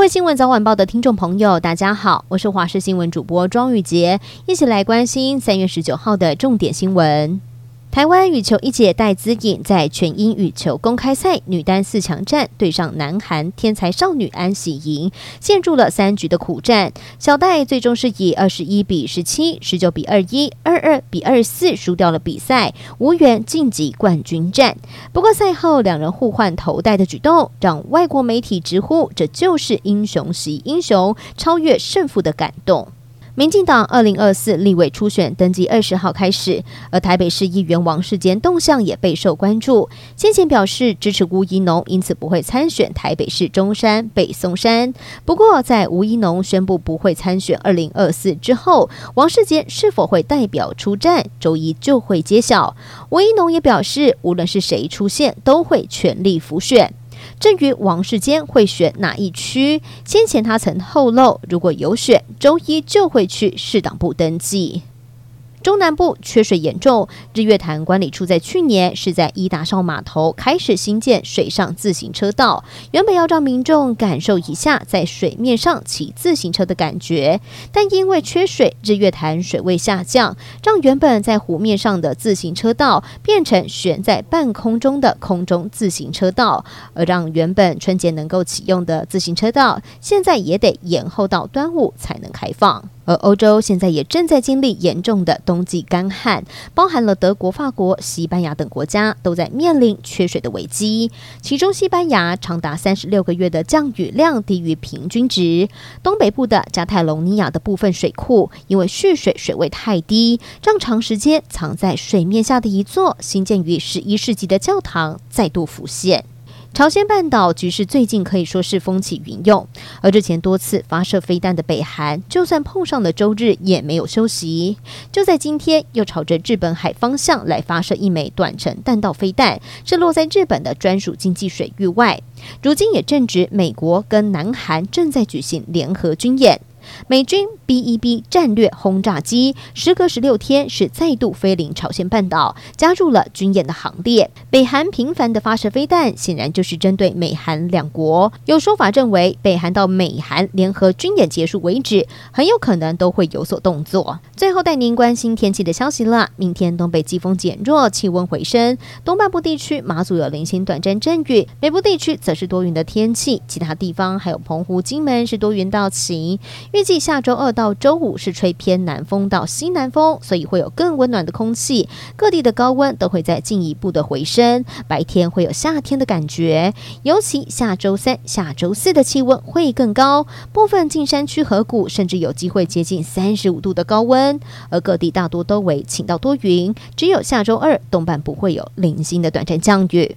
各位新闻早晚报的听众朋友，大家好，我是华视新闻主播庄雨洁，一起来关心三月十九号的重点新闻。台湾羽球一姐戴资颖在全英羽球公开赛女单四强战对上南韩天才少女安喜莹，陷入了三局的苦战。小戴最终是以二十一比十七、十九比二一、二二比二四输掉了比赛，无缘晋级冠军战。不过赛后两人互换头戴的举动，让外国媒体直呼这就是英雄惜英雄，超越胜负的感动。民进党二零二四立委初选登记二十号开始，而台北市议员王世坚动向也备受关注。先前表示支持吴怡农，因此不会参选台北市中山北松山。不过，在吴怡农宣布不会参选二零二四之后，王世坚是否会代表出战，周一就会揭晓。吴怡农也表示，无论是谁出现，都会全力辅选。至于王世坚会选哪一区？先前他曾透露，如果有选，周一就会去市党部登记。中南部缺水严重，日月潭管理处在去年是在伊达邵码头开始新建水上自行车道，原本要让民众感受一下在水面上骑自行车的感觉，但因为缺水，日月潭水位下降，让原本在湖面上的自行车道变成悬在半空中的空中自行车道，而让原本春节能够启用的自行车道，现在也得延后到端午才能开放。而欧洲现在也正在经历严重的冬季干旱，包含了德国、法国、西班牙等国家都在面临缺水的危机。其中，西班牙长达三十六个月的降雨量低于平均值。东北部的加泰隆尼亚的部分水库因为蓄水水位太低，让长时间藏在水面下的一座兴建于十一世纪的教堂再度浮现。朝鲜半岛局势最近可以说是风起云涌，而之前多次发射飞弹的北韩，就算碰上了周日也没有休息。就在今天，又朝着日本海方向来发射一枚短程弹道飞弹，是落在日本的专属经济水域外。如今也正值美国跟南韩正在举行联合军演。美军 B-1B 战略轰炸机时隔十六天是再度飞临朝鲜半岛，加入了军演的行列。北韩频繁的发射飞弹，显然就是针对美韩两国。有说法认为，北韩到美韩联合军演结束为止，很有可能都会有所动作。最后带您关心天气的消息了。明天东北季风减弱，气温回升，东半部地区马祖有零星短暂阵雨，北部地区则是多云的天气，其他地方还有澎湖、金门是多云到晴。预预计下周二到周五是吹偏南风到西南风，所以会有更温暖的空气，各地的高温都会再进一步的回升，白天会有夏天的感觉。尤其下周三、下周四的气温会更高，部分近山区河谷甚至有机会接近三十五度的高温。而各地大多都为晴到多云，只有下周二东半部会有零星的短暂降雨。